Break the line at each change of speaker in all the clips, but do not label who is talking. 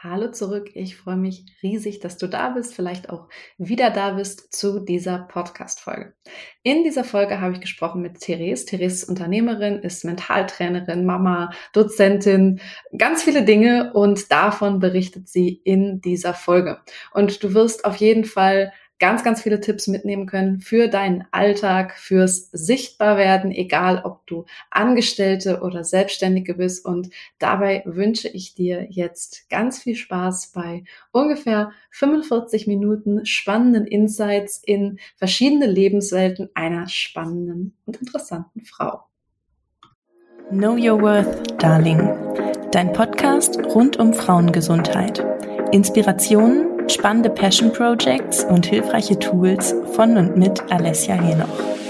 Hallo zurück. Ich freue mich riesig, dass du da bist, vielleicht auch wieder da bist zu dieser Podcast-Folge. In dieser Folge habe ich gesprochen mit Therese. Therese ist Unternehmerin, ist Mentaltrainerin, Mama, Dozentin, ganz viele Dinge und davon berichtet sie in dieser Folge. Und du wirst auf jeden Fall ganz, ganz viele Tipps mitnehmen können für deinen Alltag, fürs Sichtbarwerden, egal ob du Angestellte oder Selbstständige bist. Und dabei wünsche ich dir jetzt ganz viel Spaß bei ungefähr 45 Minuten spannenden Insights in verschiedene Lebenswelten einer spannenden und interessanten Frau.
Know Your Worth, Darling. Dein Podcast rund um Frauengesundheit. Inspirationen spannende Passion Projects und hilfreiche Tools von und mit Alessia Henoch.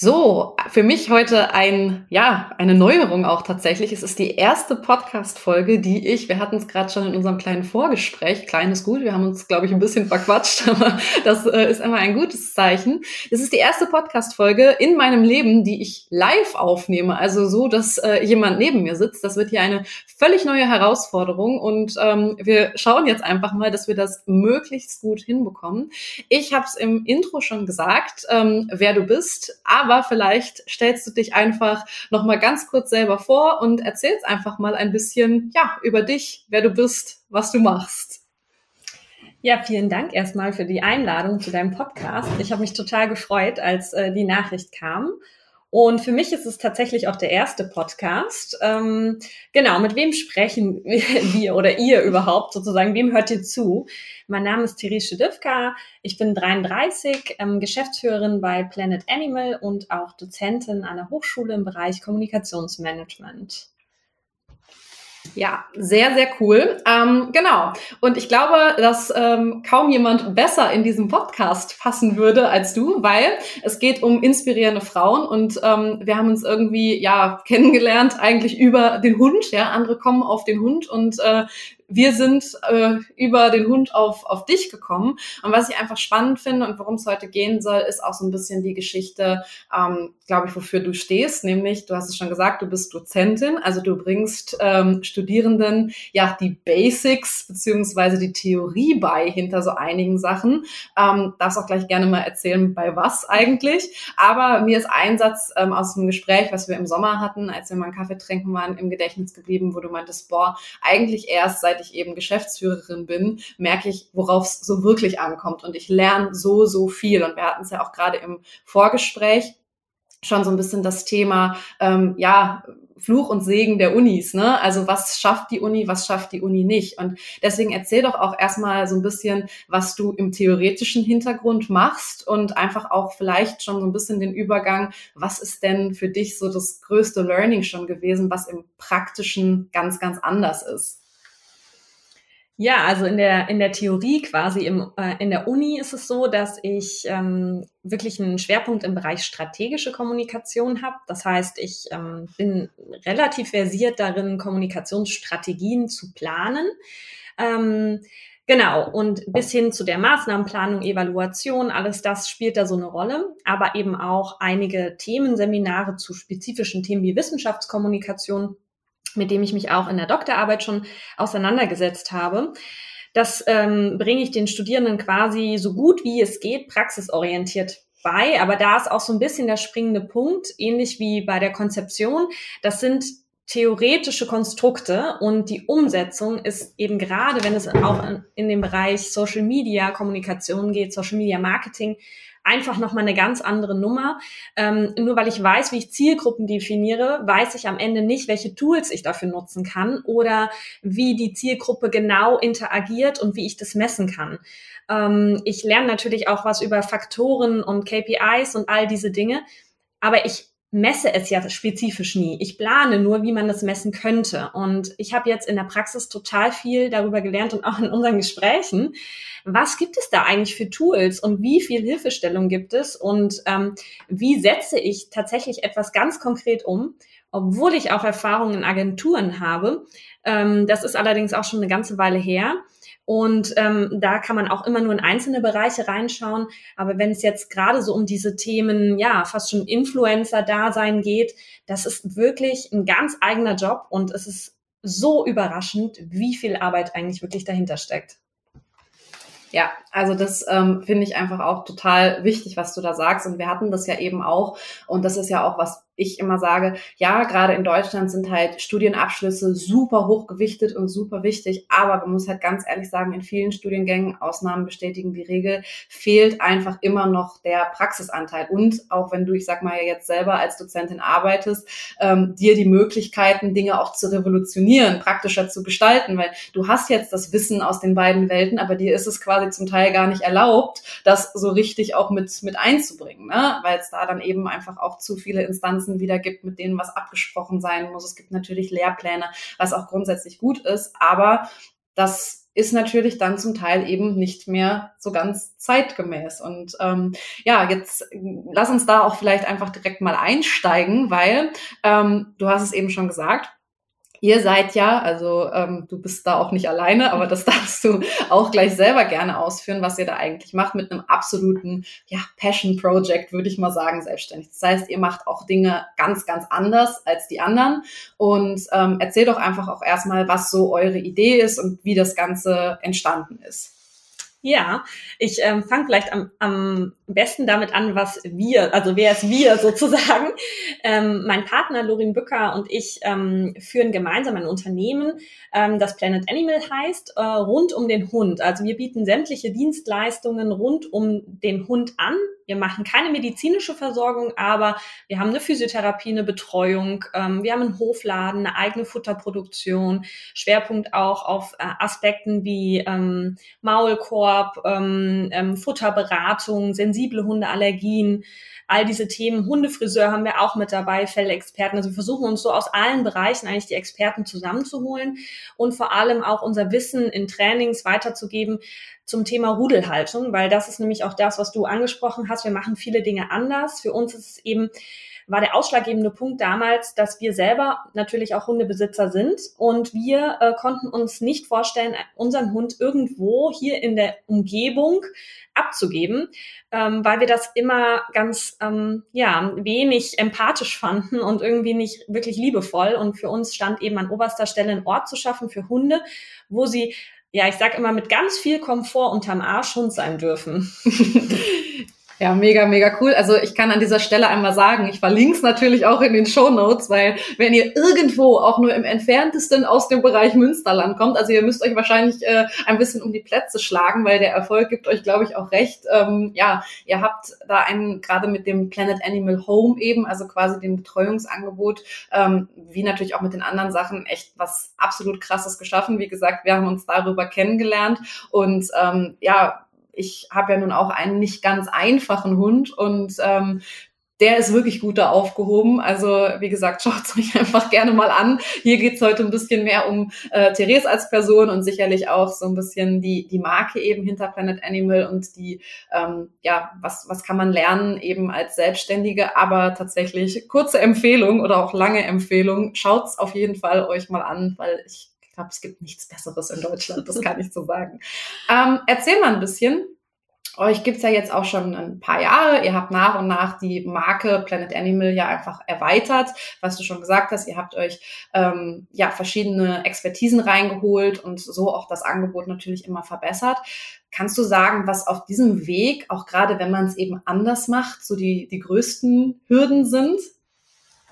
So, für mich heute ein, ja, eine Neuerung auch tatsächlich. Es ist die erste Podcast-Folge, die ich, wir hatten es gerade schon in unserem kleinen Vorgespräch, kleines gut, wir haben uns, glaube ich, ein bisschen verquatscht, aber das äh, ist immer ein gutes Zeichen. Es ist die erste Podcast-Folge in meinem Leben, die ich live aufnehme, also so, dass äh, jemand neben mir sitzt. Das wird hier eine völlig neue Herausforderung und ähm, wir schauen jetzt einfach mal, dass wir das möglichst gut hinbekommen. Ich habe es im Intro schon gesagt, ähm, wer du bist, aber aber vielleicht stellst du dich einfach noch mal ganz kurz selber vor und erzählst einfach mal ein bisschen ja über dich, wer du bist, was du machst.
Ja, vielen Dank erstmal für die Einladung zu deinem Podcast. Ich habe mich total gefreut, als äh, die Nachricht kam. Und für mich ist es tatsächlich auch der erste Podcast. Ähm, genau, mit wem sprechen wir oder ihr überhaupt sozusagen? Wem hört ihr zu? Mein Name ist Therese Schedivka. Ich bin 33, ähm, Geschäftsführerin bei Planet Animal und auch Dozentin an der Hochschule im Bereich Kommunikationsmanagement.
Ja, sehr, sehr cool. Ähm, genau. Und ich glaube, dass ähm, kaum jemand besser in diesem Podcast passen würde als du, weil es geht um inspirierende Frauen und ähm, wir haben uns irgendwie ja kennengelernt eigentlich über den Hund. Ja, andere kommen auf den Hund und äh, wir sind äh, über den Hund auf, auf dich gekommen. Und was ich einfach spannend finde und worum es heute gehen soll, ist auch so ein bisschen die Geschichte, ähm, glaube ich, wofür du stehst. Nämlich, du hast es schon gesagt, du bist Dozentin, also du bringst ähm, Studierenden ja die Basics beziehungsweise die Theorie bei hinter so einigen Sachen. Ähm, darfst auch gleich gerne mal erzählen, bei was eigentlich. Aber mir ist ein Satz ähm, aus dem Gespräch, was wir im Sommer hatten, als wir mal einen Kaffee trinken waren, im Gedächtnis geblieben, wo du meintest, boah, eigentlich erst seit seit ich eben Geschäftsführerin bin, merke ich, worauf es so wirklich ankommt. Und ich lerne so, so viel. Und wir hatten es ja auch gerade im Vorgespräch schon so ein bisschen das Thema, ähm, ja, Fluch und Segen der Unis, ne? Also was schafft die Uni, was schafft die Uni nicht? Und deswegen erzähl doch auch erstmal so ein bisschen, was du im theoretischen Hintergrund machst und einfach auch vielleicht schon so ein bisschen den Übergang, was ist denn für dich so das größte Learning schon gewesen, was im praktischen ganz, ganz anders ist?
Ja, also in der, in der Theorie quasi im, äh, in der Uni ist es so, dass ich ähm, wirklich einen Schwerpunkt im Bereich strategische Kommunikation habe. Das heißt, ich ähm, bin relativ versiert darin, Kommunikationsstrategien zu planen. Ähm, Genau, und bis hin zu der Maßnahmenplanung, Evaluation, alles das spielt da so eine Rolle, aber eben auch einige Themenseminare zu spezifischen Themen wie Wissenschaftskommunikation mit dem ich mich auch in der Doktorarbeit schon auseinandergesetzt habe. Das ähm, bringe ich den Studierenden quasi so gut wie es geht praxisorientiert bei. Aber da ist auch so ein bisschen der springende Punkt, ähnlich wie bei der Konzeption. Das sind theoretische Konstrukte und die Umsetzung ist eben gerade, wenn es auch in, in den Bereich Social Media Kommunikation geht, Social Media Marketing, einfach nochmal eine ganz andere Nummer. Ähm, nur weil ich weiß, wie ich Zielgruppen definiere, weiß ich am Ende nicht, welche Tools ich dafür nutzen kann oder wie die Zielgruppe genau interagiert und wie ich das messen kann. Ähm, ich lerne natürlich auch was über Faktoren und KPIs und all diese Dinge, aber ich messe es ja spezifisch nie. Ich plane nur, wie man das messen könnte. Und ich habe jetzt in der Praxis total viel darüber gelernt und auch in unseren Gesprächen. Was gibt es da eigentlich für Tools und wie viel Hilfestellung gibt es und ähm, wie setze ich tatsächlich etwas ganz konkret um, obwohl ich auch Erfahrungen in Agenturen habe. Ähm, das ist allerdings auch schon eine ganze Weile her. Und ähm, da kann man auch immer nur in einzelne Bereiche reinschauen. Aber wenn es jetzt gerade so um diese Themen, ja, fast schon Influencer-Dasein geht, das ist wirklich ein ganz eigener Job und es ist so überraschend, wie viel Arbeit eigentlich wirklich dahinter steckt.
Ja, also das ähm, finde ich einfach auch total wichtig, was du da sagst. Und wir hatten das ja eben auch. Und das ist ja auch was, ich immer sage, ja, gerade in Deutschland sind halt Studienabschlüsse super hochgewichtet und super wichtig, aber man muss halt ganz ehrlich sagen, in vielen Studiengängen, Ausnahmen bestätigen die Regel, fehlt einfach immer noch der Praxisanteil. Und auch wenn du, ich sag mal, jetzt selber als Dozentin arbeitest, ähm, dir die Möglichkeiten, Dinge auch zu revolutionieren, praktischer zu gestalten, weil du hast jetzt das Wissen aus den beiden Welten, aber dir ist es quasi zum Teil gar nicht erlaubt, das so richtig auch mit, mit einzubringen, ne? weil es da dann eben einfach auch zu viele Instanzen Instanzen wieder gibt, mit denen was abgesprochen sein muss. Es gibt natürlich Lehrpläne, was auch grundsätzlich gut ist, aber das ist natürlich dann zum Teil eben nicht mehr so ganz zeitgemäß. Und ähm, ja, jetzt lass uns da auch vielleicht einfach direkt mal einsteigen, weil ähm, du hast es eben schon gesagt, Ihr seid ja, also ähm, du bist da auch nicht alleine, aber das darfst du auch gleich selber gerne ausführen, was ihr da eigentlich macht mit einem absoluten ja, Passion Project, würde ich mal sagen, selbstständig. Das heißt, ihr macht auch Dinge ganz, ganz anders als die anderen und ähm, erzähl doch einfach auch erstmal, was so eure Idee ist und wie das Ganze entstanden ist.
Ja, ich ähm, fange vielleicht am, am besten damit an, was wir, also wer ist wir sozusagen. Ähm, mein Partner Lorin Bücker und ich ähm, führen gemeinsam ein Unternehmen, ähm, das Planet Animal heißt, äh, rund um den Hund. Also wir bieten sämtliche Dienstleistungen rund um den Hund an. Wir machen keine medizinische Versorgung, aber wir haben eine Physiotherapie, eine Betreuung, ähm, wir haben einen Hofladen, eine eigene Futterproduktion, Schwerpunkt auch auf äh, Aspekten wie ähm, Maulkorb, ähm, ähm, Futterberatung, sensible Hundeallergien, all diese Themen. Hundefriseur haben wir auch mit dabei, Fellexperten. Also wir versuchen uns so aus allen Bereichen eigentlich die Experten zusammenzuholen und vor allem auch unser Wissen in Trainings weiterzugeben, zum Thema Rudelhaltung, weil das ist nämlich auch das, was du angesprochen hast. Wir machen viele Dinge anders. Für uns ist es eben war der ausschlaggebende Punkt damals, dass wir selber natürlich auch Hundebesitzer sind und wir äh, konnten uns nicht vorstellen, unseren Hund irgendwo hier in der Umgebung abzugeben, ähm, weil wir das immer ganz ähm, ja wenig empathisch fanden und irgendwie nicht wirklich liebevoll. Und für uns stand eben an oberster Stelle ein Ort zu schaffen für Hunde, wo sie ja, ich sag immer, mit ganz viel Komfort unterm Arsch Hund sein dürfen.
Ja, mega, mega cool. Also ich kann an dieser Stelle einmal sagen, ich verlinke es natürlich auch in den Show Notes, weil wenn ihr irgendwo auch nur im entferntesten aus dem Bereich Münsterland kommt, also ihr müsst euch wahrscheinlich äh, ein bisschen um die Plätze schlagen, weil der Erfolg gibt euch, glaube ich, auch recht. Ähm, ja, ihr habt da einen gerade mit dem Planet Animal Home eben, also quasi dem Betreuungsangebot, ähm, wie natürlich auch mit den anderen Sachen, echt was absolut krasses geschaffen. Wie gesagt, wir haben uns darüber kennengelernt und ähm, ja, ich habe ja nun auch einen nicht ganz einfachen Hund und ähm, der ist wirklich gut da aufgehoben. Also wie gesagt, schaut es euch einfach gerne mal an. Hier geht's heute ein bisschen mehr um äh, Therese als Person und sicherlich auch so ein bisschen die, die Marke eben hinter Planet Animal und die, ähm, ja, was, was kann man lernen eben als Selbstständige. Aber tatsächlich kurze Empfehlung oder auch lange Empfehlung, schaut's auf jeden Fall euch mal an, weil ich glaube, es gibt nichts Besseres in Deutschland, das kann ich so sagen. Ähm, erzähl mal ein bisschen. Euch gibt's ja jetzt auch schon ein paar Jahre. Ihr habt nach und nach die Marke Planet Animal ja einfach erweitert. Was du schon gesagt hast, ihr habt euch ähm, ja verschiedene Expertisen reingeholt und so auch das Angebot natürlich immer verbessert. Kannst du sagen, was auf diesem Weg, auch gerade wenn man es eben anders macht, so die, die größten Hürden sind?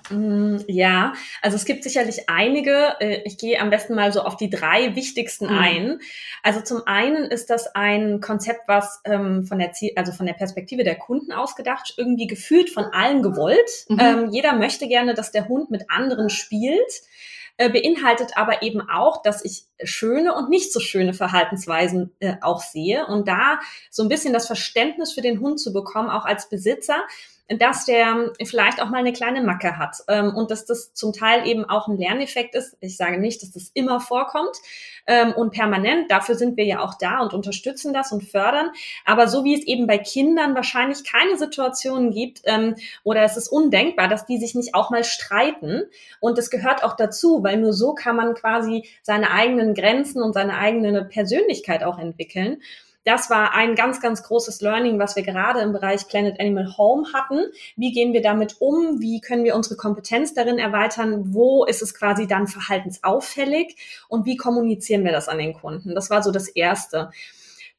Mm, ja, also es gibt sicherlich einige. Äh, ich gehe am besten mal so auf die drei wichtigsten mhm. ein. Also zum einen ist das ein Konzept, was ähm, von der Ziel, also von der Perspektive der Kunden ausgedacht, irgendwie gefühlt von allen gewollt. Mhm. Ähm, jeder möchte gerne, dass der Hund mit anderen spielt äh, beinhaltet aber eben auch, dass ich schöne und nicht so schöne Verhaltensweisen äh, auch sehe und da so ein bisschen das Verständnis für den Hund zu bekommen, auch als Besitzer, dass der vielleicht auch mal eine kleine Macke hat ähm, und dass das zum Teil eben auch ein Lerneffekt ist. Ich sage nicht, dass das immer vorkommt ähm, und permanent. Dafür sind wir ja auch da und unterstützen das und fördern. Aber so wie es eben bei Kindern wahrscheinlich keine Situationen gibt ähm, oder es ist undenkbar, dass die sich nicht auch mal streiten. Und das gehört auch dazu, weil nur so kann man quasi seine eigenen Grenzen und seine eigene Persönlichkeit auch entwickeln. Das war ein ganz, ganz großes Learning, was wir gerade im Bereich Planet Animal Home hatten. Wie gehen wir damit um? Wie können wir unsere Kompetenz darin erweitern? Wo ist es quasi dann verhaltensauffällig? Und wie kommunizieren wir das an den Kunden? Das war so das Erste.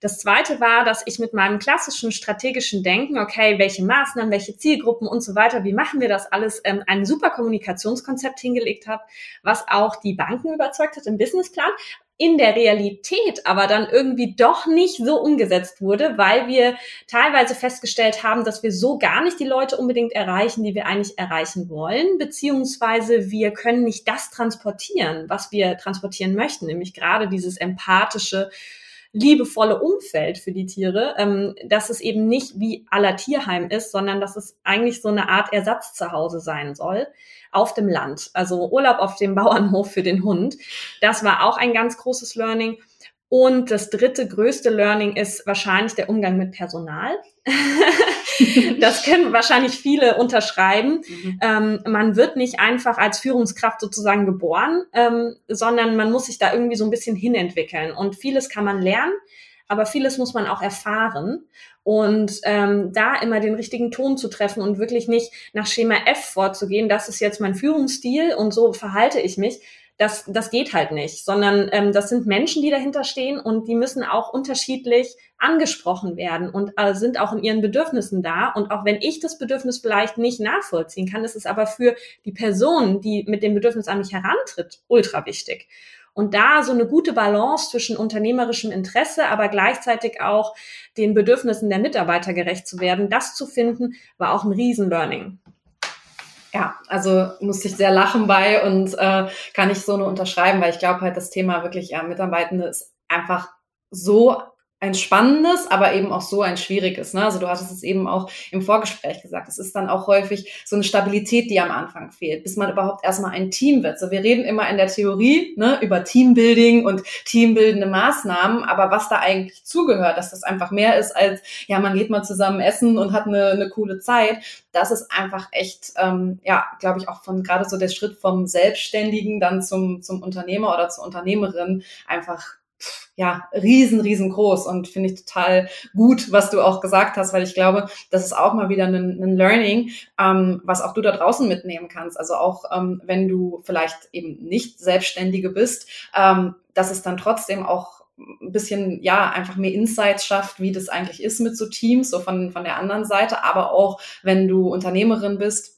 Das zweite war, dass ich mit meinem klassischen strategischen Denken, okay, welche Maßnahmen, welche Zielgruppen und so weiter, wie machen wir das alles, ähm, ein super Kommunikationskonzept hingelegt habe, was auch die Banken überzeugt hat im Businessplan, in der Realität aber dann irgendwie doch nicht so umgesetzt wurde, weil wir teilweise festgestellt haben, dass wir so gar nicht die Leute unbedingt erreichen, die wir eigentlich erreichen wollen, beziehungsweise wir können nicht das transportieren, was wir transportieren möchten, nämlich gerade dieses empathische, liebevolle Umfeld für die Tiere, ähm, dass es eben nicht wie aller Tierheim ist, sondern dass es eigentlich so eine Art Ersatz zu Hause sein soll auf dem Land. Also Urlaub auf dem Bauernhof für den Hund. Das war auch ein ganz großes Learning. Und das dritte größte Learning ist wahrscheinlich der Umgang mit Personal. das können wahrscheinlich viele unterschreiben. Mhm. Ähm, man wird nicht einfach als Führungskraft sozusagen geboren, ähm, sondern man muss sich da irgendwie so ein bisschen hinentwickeln. Und vieles kann man lernen, aber vieles muss man auch erfahren. Und ähm, da immer den richtigen Ton zu treffen und wirklich nicht nach Schema F vorzugehen, das ist jetzt mein Führungsstil und so verhalte ich mich, das, das geht halt nicht, sondern ähm, das sind Menschen, die dahinter stehen und die müssen auch unterschiedlich angesprochen werden und äh, sind auch in ihren Bedürfnissen da. Und auch wenn ich das Bedürfnis vielleicht nicht nachvollziehen kann, ist es aber für die Person, die mit dem Bedürfnis an mich herantritt, ultra wichtig. Und da so eine gute Balance zwischen unternehmerischem Interesse, aber gleichzeitig auch den Bedürfnissen der Mitarbeiter gerecht zu werden, das zu finden, war auch ein Riesen-Learning.
Ja, also musste ich sehr lachen bei und äh, kann ich so nur unterschreiben, weil ich glaube halt, das Thema wirklich ja, Mitarbeitende ist einfach so ein spannendes, aber eben auch so ein schwieriges. Ne? Also du hattest es eben auch im Vorgespräch gesagt. Es ist dann auch häufig so eine Stabilität, die am Anfang fehlt, bis man überhaupt erstmal ein Team wird. So wir reden immer in der Theorie ne, über Teambuilding und teambildende Maßnahmen, aber was da eigentlich zugehört, dass das einfach mehr ist als ja man geht mal zusammen essen und hat eine, eine coole Zeit. Das ist einfach echt, ähm, ja, glaube ich auch von gerade so der Schritt vom Selbstständigen dann zum zum Unternehmer oder zur Unternehmerin einfach ja, riesen, riesengroß und finde ich total gut, was du auch gesagt hast, weil ich glaube, das ist auch mal wieder ein, ein Learning, ähm, was auch du da draußen mitnehmen kannst. Also auch ähm, wenn du vielleicht eben nicht Selbstständige bist, ähm, dass es dann trotzdem auch ein bisschen, ja, einfach mehr Insights schafft, wie das eigentlich ist mit so Teams, so von, von der anderen Seite, aber auch wenn du Unternehmerin bist,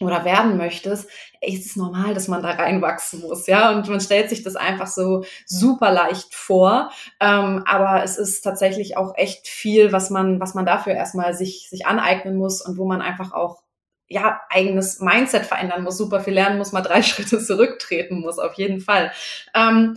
oder werden möchtest, ist es normal, dass man da reinwachsen muss, ja. Und man stellt sich das einfach so super leicht vor. Ähm, aber es ist tatsächlich auch echt viel, was man, was man dafür erstmal sich, sich aneignen muss und wo man einfach auch ja, eigenes Mindset verändern muss, super viel lernen muss, mal drei Schritte zurücktreten muss, auf jeden Fall. Ähm,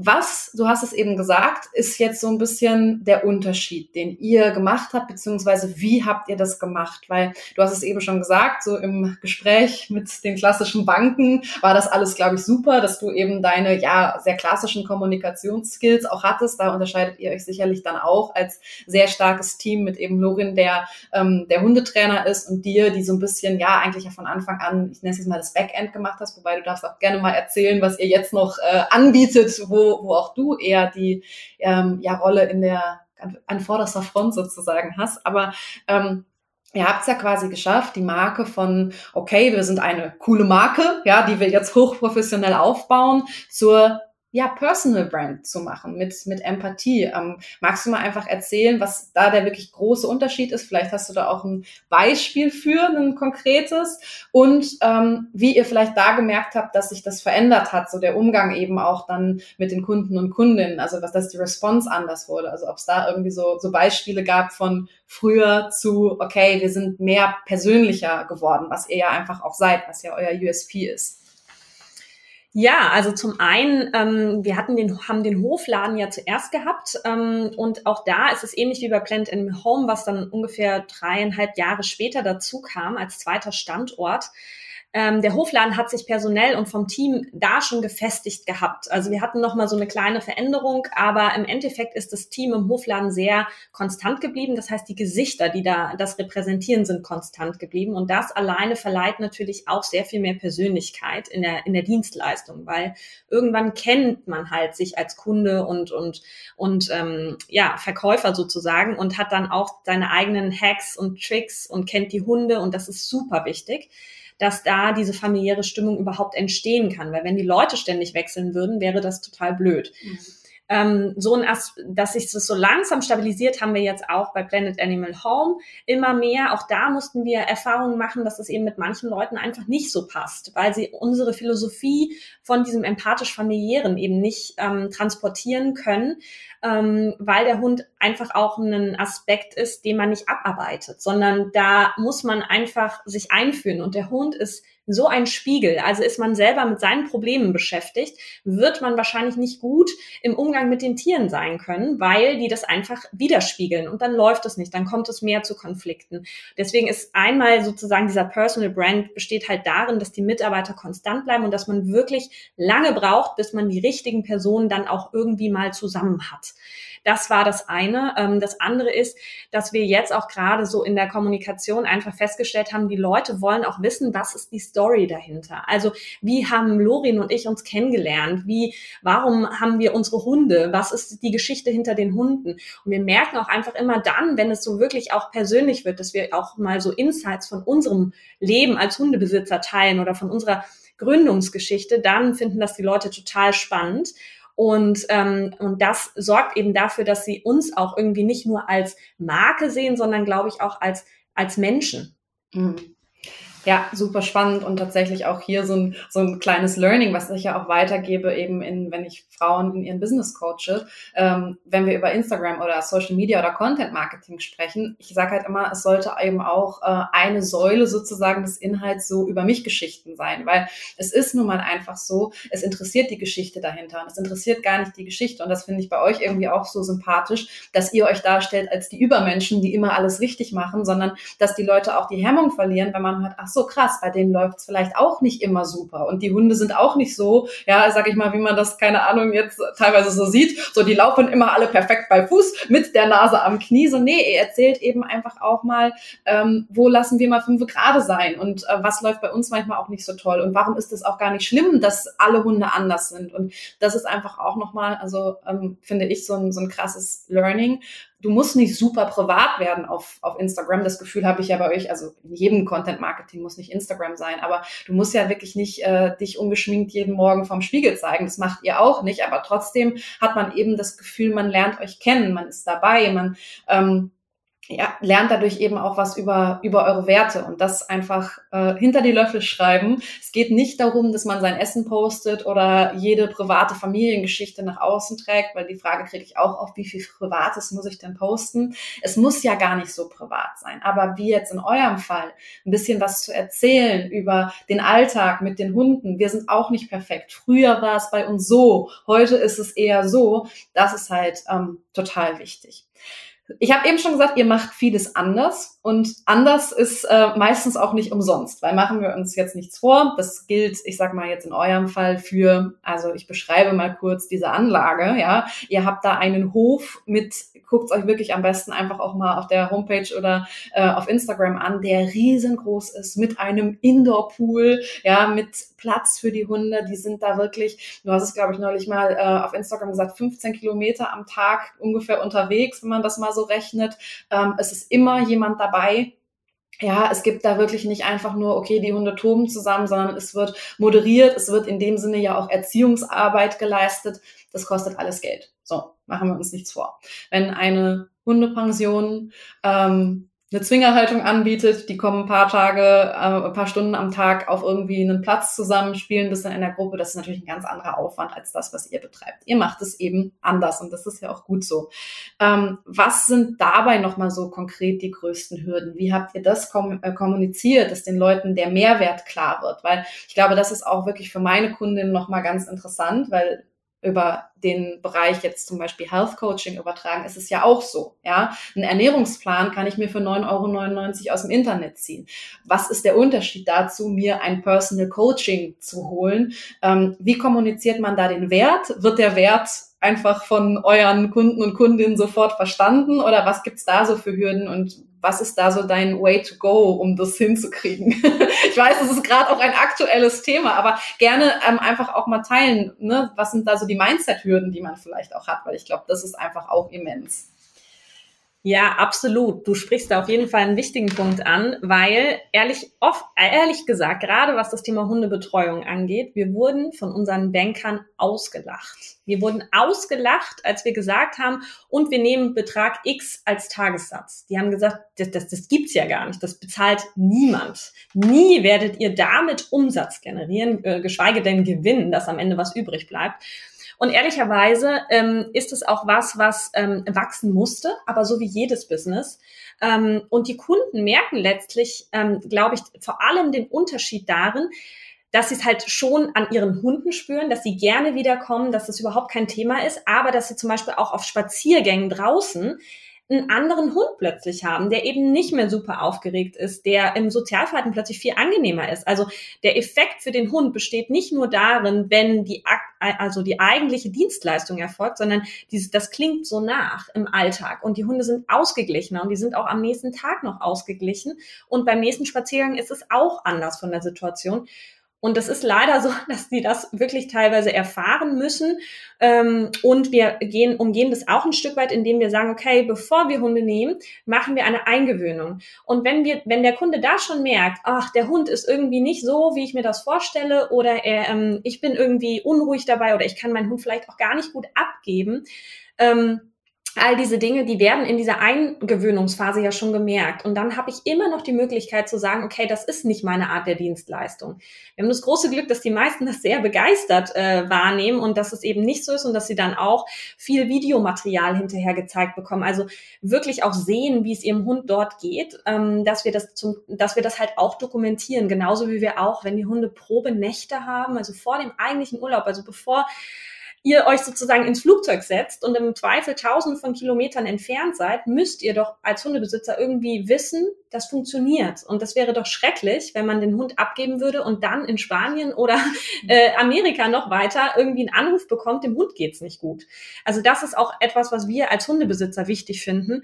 was, du hast es eben gesagt, ist jetzt so ein bisschen der Unterschied, den ihr gemacht habt, beziehungsweise wie habt ihr das gemacht? Weil du hast es eben schon gesagt, so im Gespräch mit den klassischen Banken war das alles, glaube ich, super, dass du eben deine, ja, sehr klassischen Kommunikationsskills auch hattest. Da unterscheidet ihr euch sicherlich dann auch als sehr starkes Team mit eben Lorin, der ähm, der Hundetrainer ist und dir, die so ein bisschen, ja, eigentlich ja von Anfang an, ich nenne es jetzt mal das Backend gemacht hast, wobei du darfst auch gerne mal erzählen, was ihr jetzt noch äh, anbietet, wo wo, auch du eher die ähm, ja, Rolle in der an vorderster Front sozusagen hast. Aber ähm, ihr habt es ja quasi geschafft, die Marke von, okay, wir sind eine coole Marke, ja, die wir jetzt hochprofessionell aufbauen, zur ja, Personal Brand zu machen mit, mit Empathie. Ähm, magst du mal einfach erzählen, was da der wirklich große Unterschied ist? Vielleicht hast du da auch ein Beispiel für, ein konkretes und ähm, wie ihr vielleicht da gemerkt habt, dass sich das verändert hat, so der Umgang eben auch dann mit den Kunden und Kundinnen, also was dass die Response anders wurde, also ob es da irgendwie so, so Beispiele gab von früher zu, okay, wir sind mehr persönlicher geworden, was ihr ja einfach auch seid, was ja euer USP ist.
Ja, also zum einen, ähm, wir hatten den, haben den Hofladen ja zuerst gehabt ähm, und auch da ist es ähnlich wie bei Plant in Home, was dann ungefähr dreieinhalb Jahre später dazu kam als zweiter Standort. Ähm, der Hofladen hat sich personell und vom Team da schon gefestigt gehabt. Also wir hatten noch mal so eine kleine Veränderung, aber im Endeffekt ist das Team im Hofladen sehr konstant geblieben. Das heißt, die Gesichter, die da das repräsentieren, sind konstant geblieben und das alleine verleiht natürlich auch sehr viel mehr Persönlichkeit in der in der Dienstleistung, weil irgendwann kennt man halt sich als Kunde und und und ähm, ja Verkäufer sozusagen und hat dann auch seine eigenen Hacks und Tricks und kennt die Hunde und das ist super wichtig dass da diese familiäre Stimmung überhaupt entstehen kann. Weil wenn die Leute ständig wechseln würden, wäre das total blöd. Mhm. Ähm, so ein As dass sich das so langsam stabilisiert, haben wir jetzt auch bei Planet Animal Home immer mehr. Auch da mussten wir Erfahrungen machen, dass es eben mit manchen Leuten einfach nicht so passt, weil sie unsere Philosophie von diesem empathisch-familiären eben nicht ähm, transportieren können, ähm, weil der Hund einfach auch ein Aspekt ist, den man nicht abarbeitet, sondern da muss man einfach sich einführen und der Hund ist so ein Spiegel. Also ist man selber mit seinen Problemen beschäftigt, wird man wahrscheinlich nicht gut im Umgang mit den Tieren sein können, weil die das einfach widerspiegeln und dann läuft es nicht, dann kommt es mehr zu Konflikten. Deswegen ist einmal sozusagen dieser Personal Brand besteht halt darin, dass die Mitarbeiter konstant bleiben und dass man wirklich lange braucht, bis man die richtigen Personen dann auch irgendwie mal zusammen hat. Das war das eine. Ähm, das andere ist, dass wir jetzt auch gerade so in der Kommunikation einfach festgestellt haben, die Leute wollen auch wissen, was ist die Story dahinter. Also wie haben Lorin und ich uns kennengelernt? Wie, warum haben wir unsere Hunde? Was ist die Geschichte hinter den Hunden? Und wir merken auch einfach immer dann, wenn es so wirklich auch persönlich wird, dass wir auch mal so Insights von unserem Leben als Hundebesitzer teilen oder von unserer Gründungsgeschichte, dann finden das die Leute total spannend. Und, ähm, und das sorgt eben dafür, dass sie uns auch irgendwie nicht nur als Marke sehen, sondern glaube ich auch als, als Menschen.
Mhm. Ja, super spannend und tatsächlich auch hier so ein, so ein kleines Learning, was ich ja auch weitergebe, eben in, wenn ich Frauen in ihren Business coache, ähm, wenn wir über Instagram oder Social Media oder Content Marketing sprechen. Ich sage halt immer, es sollte eben auch äh, eine Säule sozusagen des Inhalts so über mich Geschichten sein, weil es ist nun mal einfach so, es interessiert die Geschichte dahinter und es interessiert gar nicht die Geschichte und das finde ich bei euch irgendwie auch so sympathisch, dass ihr euch darstellt als die Übermenschen, die immer alles richtig machen, sondern dass die Leute auch die Hemmung verlieren, wenn man hört, ach so, so krass, bei denen läuft es vielleicht auch nicht immer super. Und die Hunde sind auch nicht so, ja, sag ich mal, wie man das, keine Ahnung, jetzt teilweise so sieht. So, die laufen immer alle perfekt bei Fuß mit der Nase am Knie. So, nee, er erzählt eben einfach auch mal, ähm, wo lassen wir mal fünf Grade sein und äh, was läuft bei uns manchmal auch nicht so toll. Und warum ist es auch gar nicht schlimm, dass alle Hunde anders sind. Und das ist einfach auch nochmal, also ähm, finde ich, so ein, so ein krasses Learning, du musst nicht super privat werden auf, auf Instagram. Das Gefühl habe ich ja bei euch, also in jedem Content Marketing muss nicht Instagram sein, aber du musst ja wirklich nicht äh, dich ungeschminkt jeden Morgen vom Spiegel zeigen. Das macht ihr auch nicht, aber trotzdem hat man eben das Gefühl, man lernt euch kennen, man ist dabei, man ähm, ja, lernt dadurch eben auch was über, über eure Werte und das einfach äh, hinter die Löffel schreiben. Es geht nicht darum, dass man sein Essen postet oder jede private Familiengeschichte nach außen trägt, weil die Frage kriege ich auch auf, wie viel Privates muss ich denn posten? Es muss ja gar nicht so privat sein, aber wie jetzt in eurem Fall, ein bisschen was zu erzählen über den Alltag mit den Hunden. Wir sind auch nicht perfekt. Früher war es bei uns so, heute ist es eher so. Das ist halt ähm, total wichtig. Ich habe eben schon gesagt, ihr macht vieles anders und anders ist äh, meistens auch nicht umsonst, weil machen wir uns jetzt nichts vor. Das gilt, ich sag mal jetzt in eurem Fall für, also ich beschreibe mal kurz diese Anlage, ja. Ihr habt da einen Hof mit, guckt euch wirklich am besten einfach auch mal auf der Homepage oder äh, auf Instagram an, der riesengroß ist mit einem Indoor-Pool, ja, mit Platz für die Hunde. Die sind da wirklich, du hast es glaube ich neulich mal äh, auf Instagram gesagt, 15 Kilometer am Tag ungefähr unterwegs, wenn man das mal so rechnet. Ähm, es ist immer jemand dabei, ja, es gibt da wirklich nicht einfach nur, okay, die Hunde toben zusammen, sondern es wird moderiert, es wird in dem Sinne ja auch Erziehungsarbeit geleistet. Das kostet alles Geld. So, machen wir uns nichts vor. Wenn eine Hundepension ähm, eine Zwingerhaltung anbietet, die kommen ein paar Tage, äh, ein paar Stunden am Tag auf irgendwie einen Platz zusammen, spielen bisschen in der Gruppe. Das ist natürlich ein ganz anderer Aufwand als das, was ihr betreibt. Ihr macht es eben anders und das ist ja auch gut so. Ähm, was sind dabei nochmal so konkret die größten Hürden? Wie habt ihr das kom äh, kommuniziert, dass den Leuten der Mehrwert klar wird? Weil ich glaube, das ist auch wirklich für meine Kundin nochmal ganz interessant, weil über den Bereich jetzt zum Beispiel Health Coaching übertragen, ist es ja auch so. Ja, ein Ernährungsplan kann ich mir für 9,99 Euro aus dem Internet ziehen. Was ist der Unterschied dazu, mir ein Personal Coaching zu holen? Ähm, wie kommuniziert man da den Wert? Wird der Wert einfach von euren Kunden und Kundinnen sofort verstanden oder was gibt's da so für Hürden und was ist da so dein Way to go, um das hinzukriegen? ich weiß, es ist gerade auch ein aktuelles Thema, aber gerne ähm, einfach auch mal teilen, ne? was sind da so die Mindset-Hürden, die man vielleicht auch hat, weil ich glaube, das ist einfach auch immens.
Ja, absolut. Du sprichst da auf jeden Fall einen wichtigen Punkt an, weil ehrlich, oft, ehrlich gesagt, gerade was das Thema Hundebetreuung angeht, wir wurden von unseren Bankern ausgelacht. Wir wurden ausgelacht, als wir gesagt haben, und wir nehmen Betrag X als Tagessatz. Die haben gesagt, das, das, das gibt's ja gar nicht. Das bezahlt niemand. Nie werdet ihr damit Umsatz generieren, äh, geschweige denn gewinnen, dass am Ende was übrig bleibt. Und ehrlicherweise ähm, ist es auch was, was ähm, wachsen musste, aber so wie jedes Business. Ähm, und die Kunden merken letztlich, ähm, glaube ich, vor allem den Unterschied darin, dass sie es halt schon an ihren Hunden spüren, dass sie gerne wiederkommen, dass das überhaupt kein Thema ist, aber dass sie zum Beispiel auch auf Spaziergängen draußen einen anderen Hund plötzlich haben, der eben nicht mehr super aufgeregt ist, der im Sozialverhalten plötzlich viel angenehmer ist. Also der Effekt für den Hund besteht nicht nur darin, wenn die, also die eigentliche Dienstleistung erfolgt, sondern dieses, das klingt so nach im Alltag und die Hunde sind ausgeglichener und die sind auch am nächsten Tag noch ausgeglichen und beim nächsten Spaziergang ist es auch anders von der Situation. Und das ist leider so, dass die das wirklich teilweise erfahren müssen. Ähm, und wir gehen, umgehen das auch ein Stück weit, indem wir sagen, okay, bevor wir Hunde nehmen, machen wir eine Eingewöhnung. Und wenn wir, wenn der Kunde da schon merkt, ach, der Hund ist irgendwie nicht so, wie ich mir das vorstelle, oder er, ähm, ich bin irgendwie unruhig dabei, oder ich kann meinen Hund vielleicht auch gar nicht gut abgeben, ähm, all diese Dinge, die werden in dieser Eingewöhnungsphase ja schon gemerkt. Und dann habe ich immer noch die Möglichkeit zu sagen, okay, das ist nicht meine Art der Dienstleistung. Wir haben das große Glück, dass die meisten das sehr begeistert äh, wahrnehmen und dass es eben nicht so ist und dass sie dann auch viel Videomaterial hinterher gezeigt bekommen. Also wirklich auch sehen, wie es ihrem Hund dort geht, ähm, dass wir das zum, dass wir das halt auch dokumentieren. Genauso wie wir auch, wenn die Hunde Probenächte haben, also vor dem eigentlichen Urlaub, also bevor ihr euch sozusagen ins Flugzeug setzt und im Zweifel tausende von Kilometern entfernt seid, müsst ihr doch als Hundebesitzer irgendwie wissen, das funktioniert. Und das wäre doch schrecklich, wenn man den Hund abgeben würde und dann in Spanien oder äh, Amerika noch weiter irgendwie einen Anruf bekommt, dem Hund geht's nicht gut. Also das ist auch etwas, was wir als Hundebesitzer wichtig finden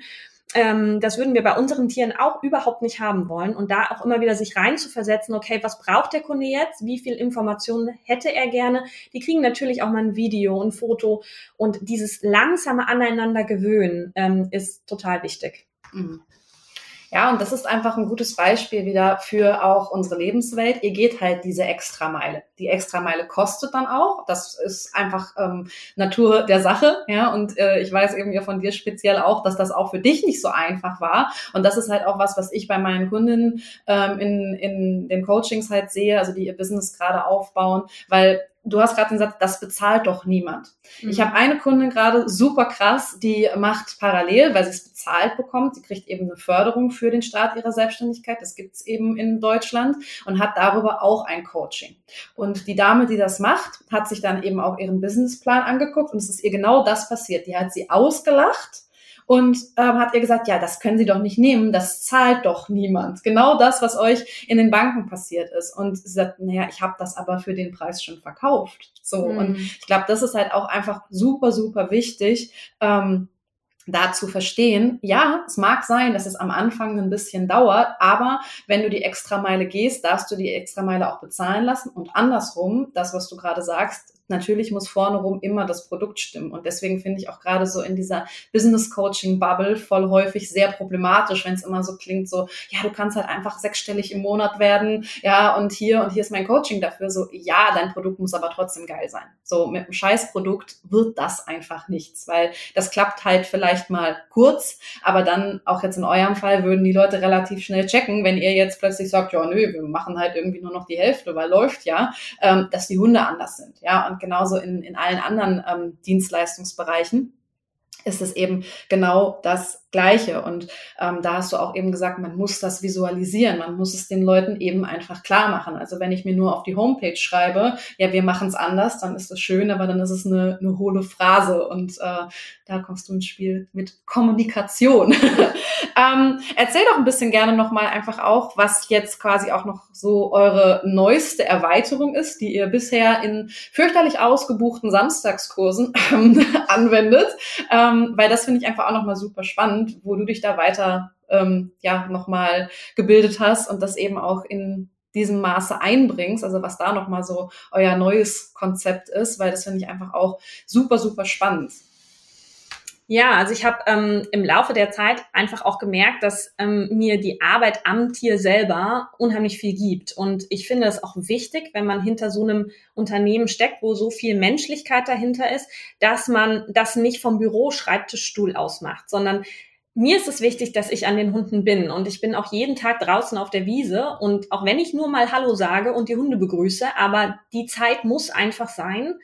ähm, das würden wir bei unseren Tieren auch überhaupt nicht haben wollen. Und da auch immer wieder sich rein zu versetzen, okay, was braucht der Kunde jetzt? Wie viel Informationen hätte er gerne? Die kriegen natürlich auch mal ein Video, ein Foto. Und dieses langsame Aneinander gewöhnen ähm, ist total wichtig. Mhm.
Ja, und das ist einfach ein gutes Beispiel wieder für auch unsere Lebenswelt. Ihr geht halt diese Extrameile. Die Extrameile kostet dann auch. Das ist einfach ähm, Natur der Sache. Ja, und äh, ich weiß eben ja von dir speziell auch, dass das auch für dich nicht so einfach war. Und das ist halt auch was, was ich bei meinen Kundinnen ähm, in, in den Coachings halt sehe, also die ihr Business gerade aufbauen, weil du hast gerade gesagt, das bezahlt doch niemand. Mhm. Ich habe eine Kundin gerade, super krass, die macht parallel, weil sie es bezahlt bekommt. Sie kriegt eben eine Förderung für den Start ihrer Selbstständigkeit. Das gibt's eben in Deutschland und hat darüber auch ein Coaching. Und die Dame, die das macht, hat sich dann eben auch ihren Businessplan angeguckt und es ist ihr genau das passiert. Die hat sie ausgelacht und ähm, hat ihr gesagt, ja, das können Sie doch nicht nehmen, das zahlt doch niemand. Genau das, was euch in den Banken passiert ist. Und sie sagt, naja, ich habe das aber für den Preis schon verkauft. So mhm. und ich glaube, das ist halt auch einfach super, super wichtig. Ähm, da zu verstehen, ja, es mag sein, dass es am Anfang ein bisschen dauert, aber wenn du die Extrameile gehst, darfst du die Extrameile auch bezahlen lassen und andersrum, das, was du gerade sagst, natürlich muss vorne rum immer das Produkt stimmen. Und deswegen finde ich auch gerade so in dieser Business Coaching Bubble voll häufig sehr problematisch, wenn es immer so klingt, so, ja, du kannst halt einfach sechsstellig im Monat werden, ja, und hier und hier ist mein Coaching dafür. So, ja, dein Produkt muss aber trotzdem geil sein. So, mit einem Scheißprodukt wird das einfach nichts, weil das klappt halt vielleicht mal kurz, aber dann auch jetzt in eurem Fall würden die Leute relativ schnell checken, wenn ihr jetzt plötzlich sagt, ja, nö, wir machen halt irgendwie nur noch die Hälfte, weil läuft ja, ähm, dass die Hunde anders sind, ja, und genauso in, in allen anderen ähm, Dienstleistungsbereichen ist es eben genau das, Gleiche. Und ähm, da hast du auch eben gesagt, man muss das visualisieren, man muss es den Leuten eben einfach klar machen. Also wenn ich mir nur auf die Homepage schreibe, ja, wir machen es anders, dann ist das schön, aber dann ist es eine, eine hohle Phrase und äh, da kommst du ins Spiel mit Kommunikation. ähm, erzähl doch ein bisschen gerne nochmal einfach auch, was jetzt quasi auch noch so eure neueste Erweiterung ist, die ihr bisher in fürchterlich ausgebuchten Samstagskursen ähm, anwendet, ähm, weil das finde ich einfach auch nochmal super spannend, wo du dich da weiter ähm, ja nochmal gebildet hast und das eben auch in diesem Maße einbringst, also was da nochmal so euer neues Konzept ist, weil das finde ich einfach auch super, super spannend.
Ja, also ich habe ähm, im Laufe der Zeit einfach auch gemerkt, dass ähm, mir die Arbeit am Tier selber unheimlich viel gibt. Und ich finde es auch wichtig, wenn man hinter so einem Unternehmen steckt, wo so viel Menschlichkeit dahinter ist, dass man das nicht vom Büro Schreibtischstuhl ausmacht, sondern mir ist es wichtig, dass ich an den Hunden bin und ich bin auch jeden Tag draußen auf der Wiese und auch wenn ich nur mal Hallo sage und die Hunde begrüße, aber die Zeit muss einfach sein,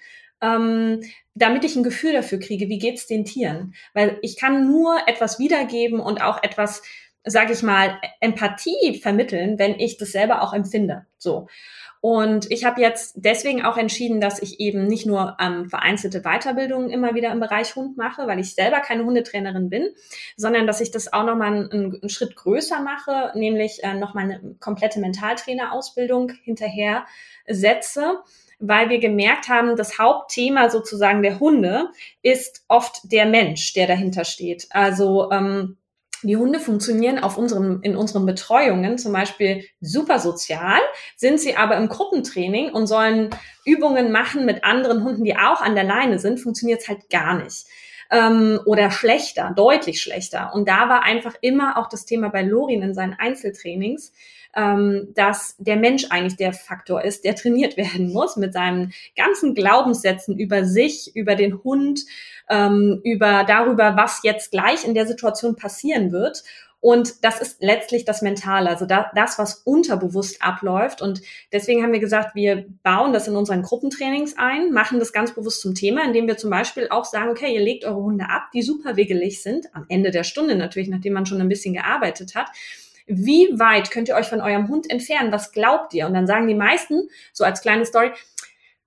ähm, damit ich ein Gefühl dafür kriege, wie geht's den Tieren? Weil ich kann nur etwas wiedergeben und auch etwas, sage ich mal, Empathie vermitteln, wenn ich das selber auch empfinde. So. Und ich habe jetzt deswegen auch entschieden, dass ich eben nicht nur ähm, vereinzelte Weiterbildungen immer wieder im Bereich Hund mache, weil ich selber keine Hundetrainerin bin, sondern dass ich das auch nochmal einen, einen Schritt größer mache, nämlich äh, nochmal eine komplette Mentaltrainerausbildung hinterher setze weil wir gemerkt haben, das Hauptthema sozusagen der Hunde ist oft der Mensch, der dahinter steht. Also ähm, die Hunde funktionieren auf unserem, in unseren Betreuungen zum Beispiel super sozial, sind sie aber im Gruppentraining und sollen Übungen machen mit anderen Hunden, die auch an der Leine sind, funktioniert es halt gar nicht. Ähm, oder schlechter, deutlich schlechter. Und da war einfach immer auch das Thema bei Lorin in seinen Einzeltrainings, ähm, dass der Mensch eigentlich der Faktor ist, der trainiert werden muss mit seinen ganzen Glaubenssätzen über sich, über den Hund, ähm, über darüber, was jetzt gleich in der Situation passieren wird. Und das ist letztlich das Mentale, also da, das, was unterbewusst abläuft. Und deswegen haben wir gesagt, wir bauen das in unseren Gruppentrainings ein, machen das ganz bewusst zum Thema, indem wir zum Beispiel auch sagen, okay, ihr legt eure Hunde ab, die super wiggelig sind, am Ende der Stunde natürlich, nachdem man schon ein bisschen gearbeitet hat wie weit könnt ihr euch von eurem Hund entfernen? Was glaubt ihr? Und dann sagen die meisten, so als kleine Story,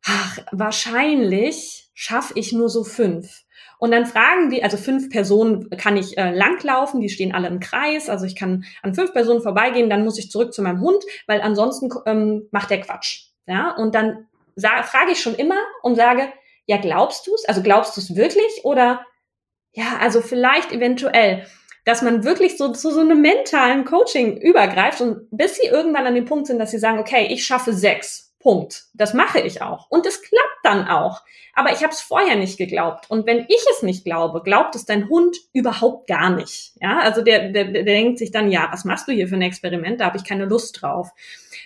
ach, wahrscheinlich schaffe ich nur so fünf. Und dann fragen die, also fünf Personen kann ich äh, langlaufen, die stehen alle im Kreis, also ich kann an fünf Personen vorbeigehen, dann muss ich zurück zu meinem Hund, weil ansonsten ähm, macht der Quatsch. Ja, und dann frage ich schon immer und sage, ja, glaubst du es? Also glaubst du es wirklich? Oder ja, also vielleicht eventuell dass man wirklich so zu so einem mentalen Coaching übergreift und bis sie irgendwann an dem Punkt sind, dass sie sagen, okay, ich schaffe sechs. Punkt. Das mache ich auch. Und es klappt dann auch. Aber ich habe es vorher nicht geglaubt. Und wenn ich es nicht glaube, glaubt es dein Hund überhaupt gar nicht. Ja, also der, der, der denkt sich dann, ja, was machst du hier für ein Experiment? Da habe ich keine Lust drauf.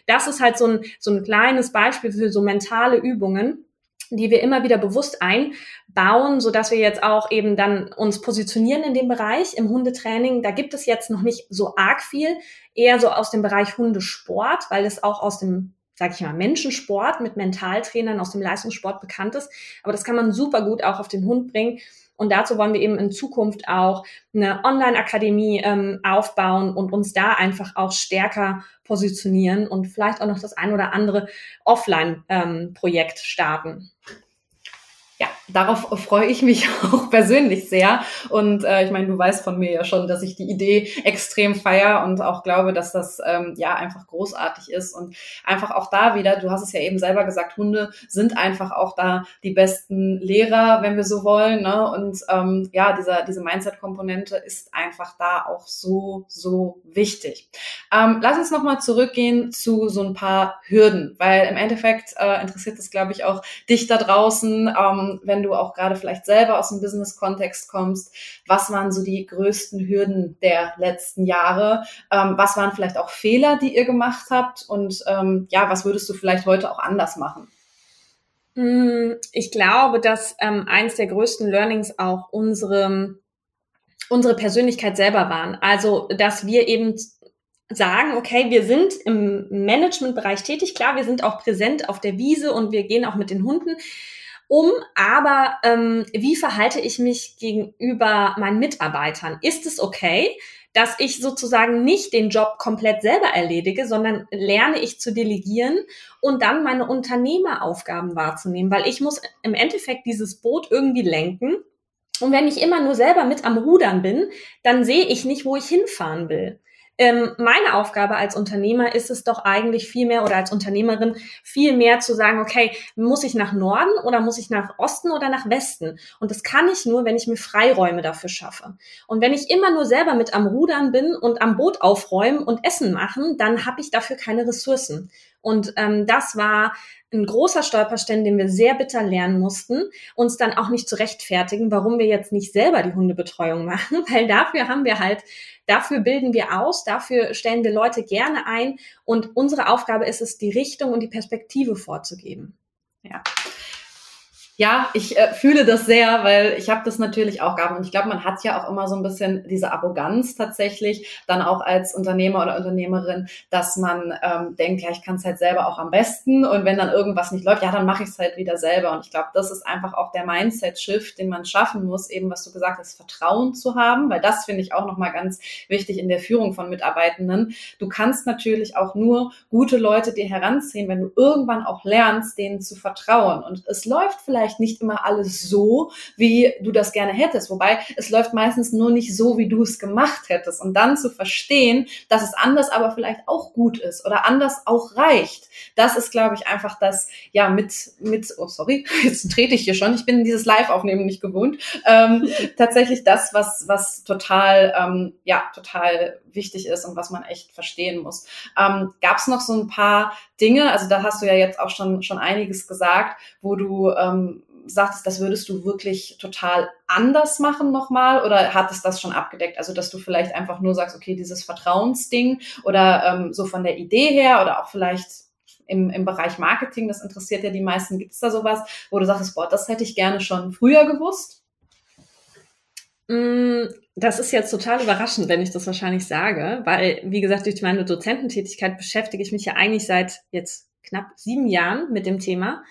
Das ist halt so ein, so ein kleines Beispiel für so mentale Übungen, die wir immer wieder bewusst einbauen, so dass wir jetzt auch eben dann uns positionieren in dem Bereich im Hundetraining. Da gibt es jetzt noch nicht so arg viel, eher so aus dem Bereich Hundesport, weil es auch aus dem sag ich mal, Menschensport mit Mentaltrainern aus dem Leistungssport bekannt ist. Aber das kann man super gut auch auf den Hund bringen. Und dazu wollen wir eben in Zukunft auch eine Online-Akademie ähm, aufbauen und uns da einfach auch stärker positionieren und vielleicht auch noch das ein oder andere Offline-Projekt ähm, starten
ja, darauf freue ich mich auch persönlich sehr. Und äh, ich meine, du weißt von mir ja schon, dass ich die Idee extrem feier und auch glaube, dass das ähm, ja einfach großartig ist. Und einfach auch da wieder, du hast es ja eben selber gesagt, Hunde sind einfach auch da die besten Lehrer, wenn wir so wollen. Ne? Und ähm, ja, dieser, diese Mindset-Komponente ist einfach da auch so, so wichtig. Ähm, lass uns nochmal zurückgehen zu so ein paar Hürden, weil im Endeffekt äh, interessiert es, glaube ich, auch dich da draußen. Ähm, wenn du auch gerade vielleicht selber aus dem Business-Kontext kommst, was waren so die größten Hürden der letzten Jahre? Ähm, was waren vielleicht auch Fehler, die ihr gemacht habt? Und ähm, ja, was würdest du vielleicht heute auch anders machen?
Hm, ich glaube, dass ähm, eins der größten Learnings auch unsere, unsere Persönlichkeit selber waren. Also, dass wir eben sagen, okay, wir sind im Managementbereich tätig, klar, wir sind auch präsent auf der Wiese und wir gehen auch mit den Hunden. Um aber, ähm, wie verhalte ich mich gegenüber meinen Mitarbeitern? Ist es okay, dass ich sozusagen nicht den Job komplett selber erledige, sondern lerne ich zu delegieren und dann meine Unternehmeraufgaben wahrzunehmen, weil ich muss im Endeffekt dieses Boot irgendwie lenken. Und wenn ich immer nur selber mit am Rudern bin, dann sehe ich nicht, wo ich hinfahren will. Ähm, meine Aufgabe als Unternehmer ist es doch eigentlich viel mehr oder als Unternehmerin viel mehr zu sagen, okay, muss ich nach Norden oder muss ich nach Osten oder nach Westen? Und das kann ich nur, wenn ich mir Freiräume dafür schaffe. Und wenn ich immer nur selber mit am Rudern bin und am Boot aufräumen und Essen machen, dann habe ich dafür keine Ressourcen. Und ähm, das war ein großer Stolperstein, den wir sehr bitter lernen mussten, uns dann auch nicht zu rechtfertigen, warum wir jetzt nicht selber die Hundebetreuung machen, weil dafür haben wir halt, dafür bilden wir aus, dafür stellen wir Leute gerne ein und unsere Aufgabe ist es, die Richtung und die Perspektive vorzugeben.
Ja. Ja, ich äh, fühle das sehr, weil ich habe das natürlich auch gehabt. Und ich glaube, man hat ja auch immer so ein bisschen diese Arroganz tatsächlich, dann auch als Unternehmer oder Unternehmerin, dass man ähm, denkt, ja, ich kann es halt selber auch am besten. Und wenn dann irgendwas nicht läuft, ja, dann mache ich es halt wieder selber. Und ich glaube, das ist einfach auch der Mindset-Shift, den man schaffen muss, eben was du gesagt hast, Vertrauen zu haben, weil das finde ich auch nochmal ganz wichtig in der Führung von Mitarbeitenden. Du kannst natürlich auch nur gute Leute dir heranziehen, wenn du irgendwann auch lernst, denen zu vertrauen. Und es läuft vielleicht vielleicht nicht immer alles so, wie du das gerne hättest. Wobei es läuft meistens nur nicht so, wie du es gemacht hättest. Und dann zu verstehen, dass es anders aber vielleicht auch gut ist oder anders auch reicht. Das ist, glaube ich, einfach das, ja, mit, mit, oh sorry, jetzt trete ich hier schon, ich bin dieses Live-Aufnehmen nicht gewohnt. Ähm, tatsächlich das, was, was total, ähm, ja, total wichtig ist und was man echt verstehen muss. Ähm, Gab es noch so ein paar Dinge, also da hast du ja jetzt auch schon, schon einiges gesagt, wo du ähm, sagtest, das würdest du wirklich total anders machen nochmal oder hat es das schon abgedeckt? Also, dass du vielleicht einfach nur sagst, okay, dieses Vertrauensding oder ähm, so von der Idee her oder auch vielleicht im, im Bereich Marketing, das interessiert ja die meisten, gibt es da sowas, wo du sagst, boah, das hätte ich gerne schon früher gewusst?
Mm, das ist jetzt total überraschend, wenn ich das wahrscheinlich sage, weil, wie gesagt, durch meine Dozententätigkeit beschäftige ich mich ja eigentlich seit jetzt knapp sieben Jahren mit dem Thema.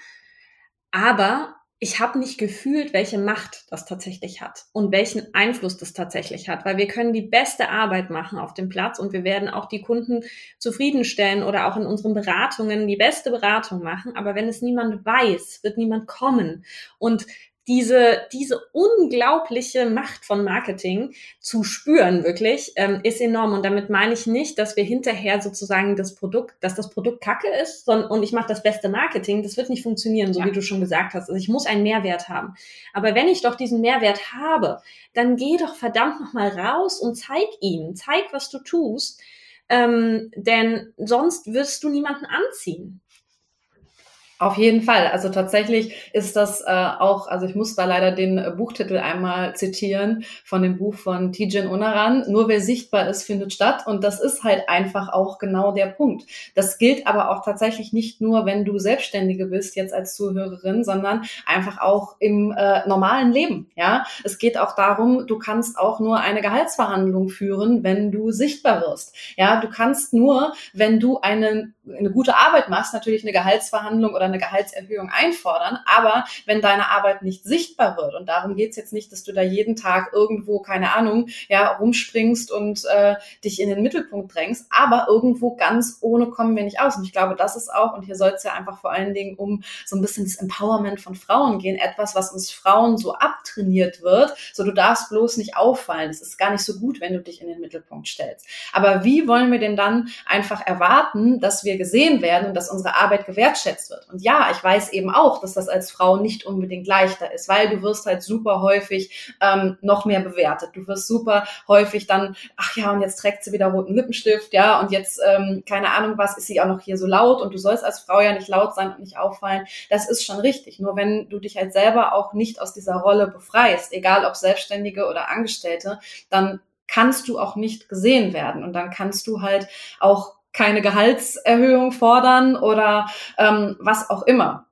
Aber ich habe nicht gefühlt, welche Macht das tatsächlich hat und welchen Einfluss das tatsächlich hat, weil wir können die beste Arbeit machen auf dem Platz und wir werden auch die Kunden zufriedenstellen oder auch in unseren Beratungen die beste Beratung machen. Aber wenn es niemand weiß, wird niemand kommen. Und diese, diese unglaubliche Macht von Marketing zu spüren, wirklich, ähm, ist enorm. Und damit meine ich nicht, dass wir hinterher sozusagen das Produkt, dass das Produkt kacke ist sondern, und ich mache das beste Marketing. Das wird nicht funktionieren, so ja. wie du schon gesagt hast. Also ich muss einen Mehrwert haben. Aber wenn ich doch diesen Mehrwert habe, dann geh doch verdammt nochmal raus und zeig ihn. Zeig, was du tust. Ähm, denn sonst wirst du niemanden anziehen.
Auf jeden Fall. Also tatsächlich ist das äh, auch, also ich muss da leider den äh, Buchtitel einmal zitieren von dem Buch von Tijen Unaran. Nur wer sichtbar ist, findet statt. Und das ist halt einfach auch genau der Punkt. Das gilt aber auch tatsächlich nicht nur, wenn du Selbstständige bist, jetzt als Zuhörerin, sondern einfach auch im äh, normalen Leben. Ja, es geht auch darum, du kannst auch nur eine Gehaltsverhandlung führen, wenn du sichtbar wirst. Ja, du kannst nur, wenn du eine, eine gute Arbeit machst, natürlich eine Gehaltsverhandlung oder eine Gehaltserhöhung einfordern. Aber wenn deine Arbeit nicht sichtbar wird, und darum geht's jetzt nicht, dass du da jeden Tag irgendwo, keine Ahnung, ja, rumspringst und äh, dich in den Mittelpunkt drängst, aber irgendwo ganz ohne kommen wir nicht aus. Und ich glaube, das ist auch, und hier soll es ja einfach vor allen Dingen um so ein bisschen das Empowerment von Frauen gehen, etwas, was uns Frauen so abtrainiert wird. So, du darfst bloß nicht auffallen. Es ist gar nicht so gut, wenn du dich in den Mittelpunkt stellst. Aber wie wollen wir denn dann einfach erwarten, dass wir gesehen werden und dass unsere Arbeit gewertschätzt wird? Und und ja, ich weiß eben auch, dass das als Frau nicht unbedingt leichter ist, weil du wirst halt super häufig ähm, noch mehr bewertet. Du wirst super häufig dann, ach ja, und jetzt trägt sie wieder roten Lippenstift, ja, und jetzt, ähm, keine Ahnung was, ist sie auch noch hier so laut und du sollst als Frau ja nicht laut sein und nicht auffallen. Das ist schon richtig. Nur wenn du dich halt selber auch nicht aus dieser Rolle befreist, egal ob Selbstständige oder Angestellte, dann kannst du auch nicht gesehen werden. Und dann kannst du halt auch keine Gehaltserhöhung fordern oder ähm, was auch immer.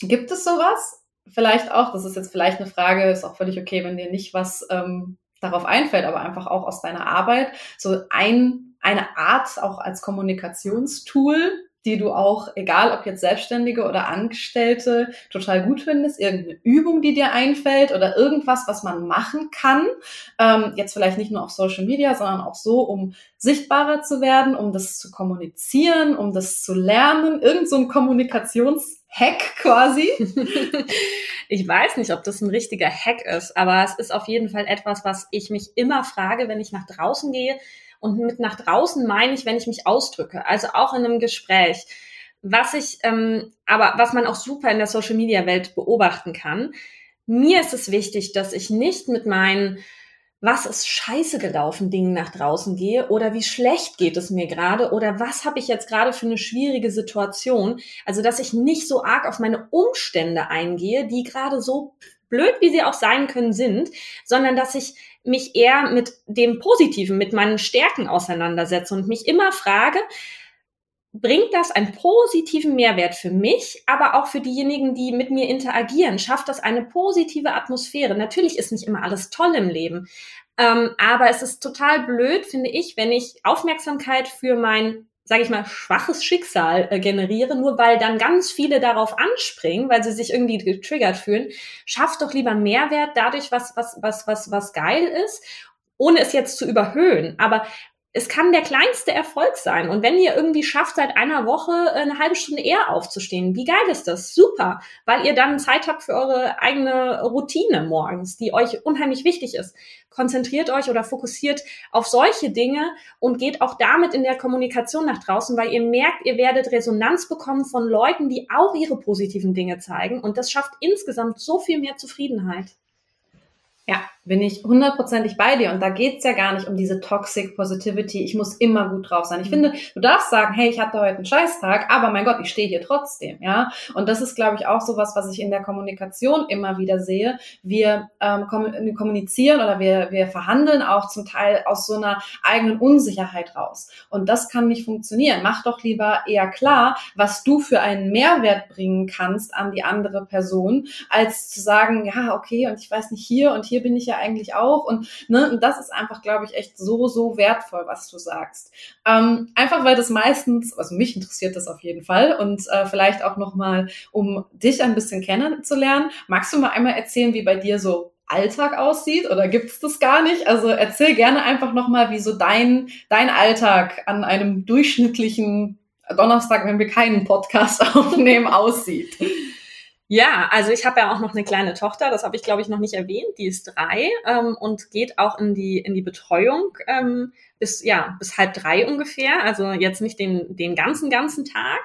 Gibt es sowas? Vielleicht auch, das ist jetzt vielleicht eine Frage, ist auch völlig okay, wenn dir nicht was ähm, darauf einfällt, aber einfach auch aus deiner Arbeit, so ein, eine Art auch als Kommunikationstool, die du auch, egal ob jetzt Selbstständige oder Angestellte, total gut findest? Irgendeine Übung, die dir einfällt oder irgendwas, was man machen kann? Ähm, jetzt vielleicht nicht nur auf Social Media, sondern auch so, um sichtbarer zu werden, um das zu kommunizieren, um das zu lernen. Irgend so ein Kommunikationshack quasi.
ich weiß nicht, ob das ein richtiger Hack ist, aber es ist auf jeden Fall etwas, was ich mich immer frage, wenn ich nach draußen gehe und mit nach draußen meine ich, wenn ich mich ausdrücke, also auch in einem Gespräch. Was ich, ähm, aber was man auch super in der Social Media Welt beobachten kann, mir ist es wichtig, dass ich nicht mit meinen was ist scheiße gelaufen Dingen nach draußen gehe oder wie schlecht geht es mir gerade oder was habe ich jetzt gerade für eine schwierige Situation. Also, dass ich nicht so arg auf meine Umstände eingehe, die gerade so blöd, wie sie auch sein können, sind, sondern dass ich mich eher mit dem Positiven, mit meinen Stärken auseinandersetze und mich immer frage, bringt das einen positiven Mehrwert für mich, aber auch für diejenigen, die mit mir interagieren? Schafft das eine positive Atmosphäre? Natürlich ist nicht immer alles toll im Leben, ähm, aber es ist total blöd, finde ich, wenn ich Aufmerksamkeit für mein sage ich mal, schwaches Schicksal äh, generiere, nur weil dann ganz viele darauf anspringen, weil sie sich irgendwie getriggert fühlen. Schafft doch lieber Mehrwert dadurch, was, was, was, was, was geil ist, ohne es jetzt zu überhöhen. Aber es kann der kleinste Erfolg sein. Und wenn ihr irgendwie schafft, seit einer Woche eine halbe Stunde eher aufzustehen, wie geil ist das? Super, weil ihr dann Zeit habt für eure eigene Routine morgens, die euch unheimlich wichtig ist. Konzentriert euch oder fokussiert auf solche Dinge und geht auch damit in der Kommunikation nach draußen, weil ihr merkt, ihr werdet Resonanz bekommen von Leuten, die auch ihre positiven Dinge zeigen. Und das schafft insgesamt so viel mehr Zufriedenheit.
Ja, bin ich hundertprozentig bei dir. Und da geht's ja gar nicht um diese Toxic Positivity. Ich muss immer gut drauf sein. Ich mhm. finde, du darfst sagen, hey, ich hatte heute einen Scheißtag, aber mein Gott, ich stehe hier trotzdem. Ja. Und das ist, glaube ich, auch sowas, was ich in der Kommunikation immer wieder sehe. Wir ähm, kommunizieren oder wir, wir verhandeln auch zum Teil aus so einer eigenen Unsicherheit raus. Und das kann nicht funktionieren. Mach doch lieber eher klar, was du für einen Mehrwert bringen kannst an die andere Person, als zu sagen, ja, okay, und ich weiß nicht hier und hier bin ich ja eigentlich auch. Und, ne, und das ist einfach, glaube ich, echt so, so wertvoll, was du sagst. Ähm, einfach weil das meistens, also mich interessiert das auf jeden Fall und äh, vielleicht auch nochmal, um dich ein bisschen kennenzulernen, magst du mal einmal erzählen, wie bei dir so Alltag aussieht oder gibt es das gar nicht? Also erzähl gerne einfach nochmal, wie so dein, dein Alltag an einem durchschnittlichen Donnerstag, wenn wir keinen Podcast aufnehmen, aussieht.
Ja, also ich habe ja auch noch eine kleine Tochter, das habe ich glaube ich noch nicht erwähnt, die ist drei ähm, und geht auch in die in die Betreuung ähm, bis ja bis halb drei ungefähr, also jetzt nicht den den ganzen ganzen Tag.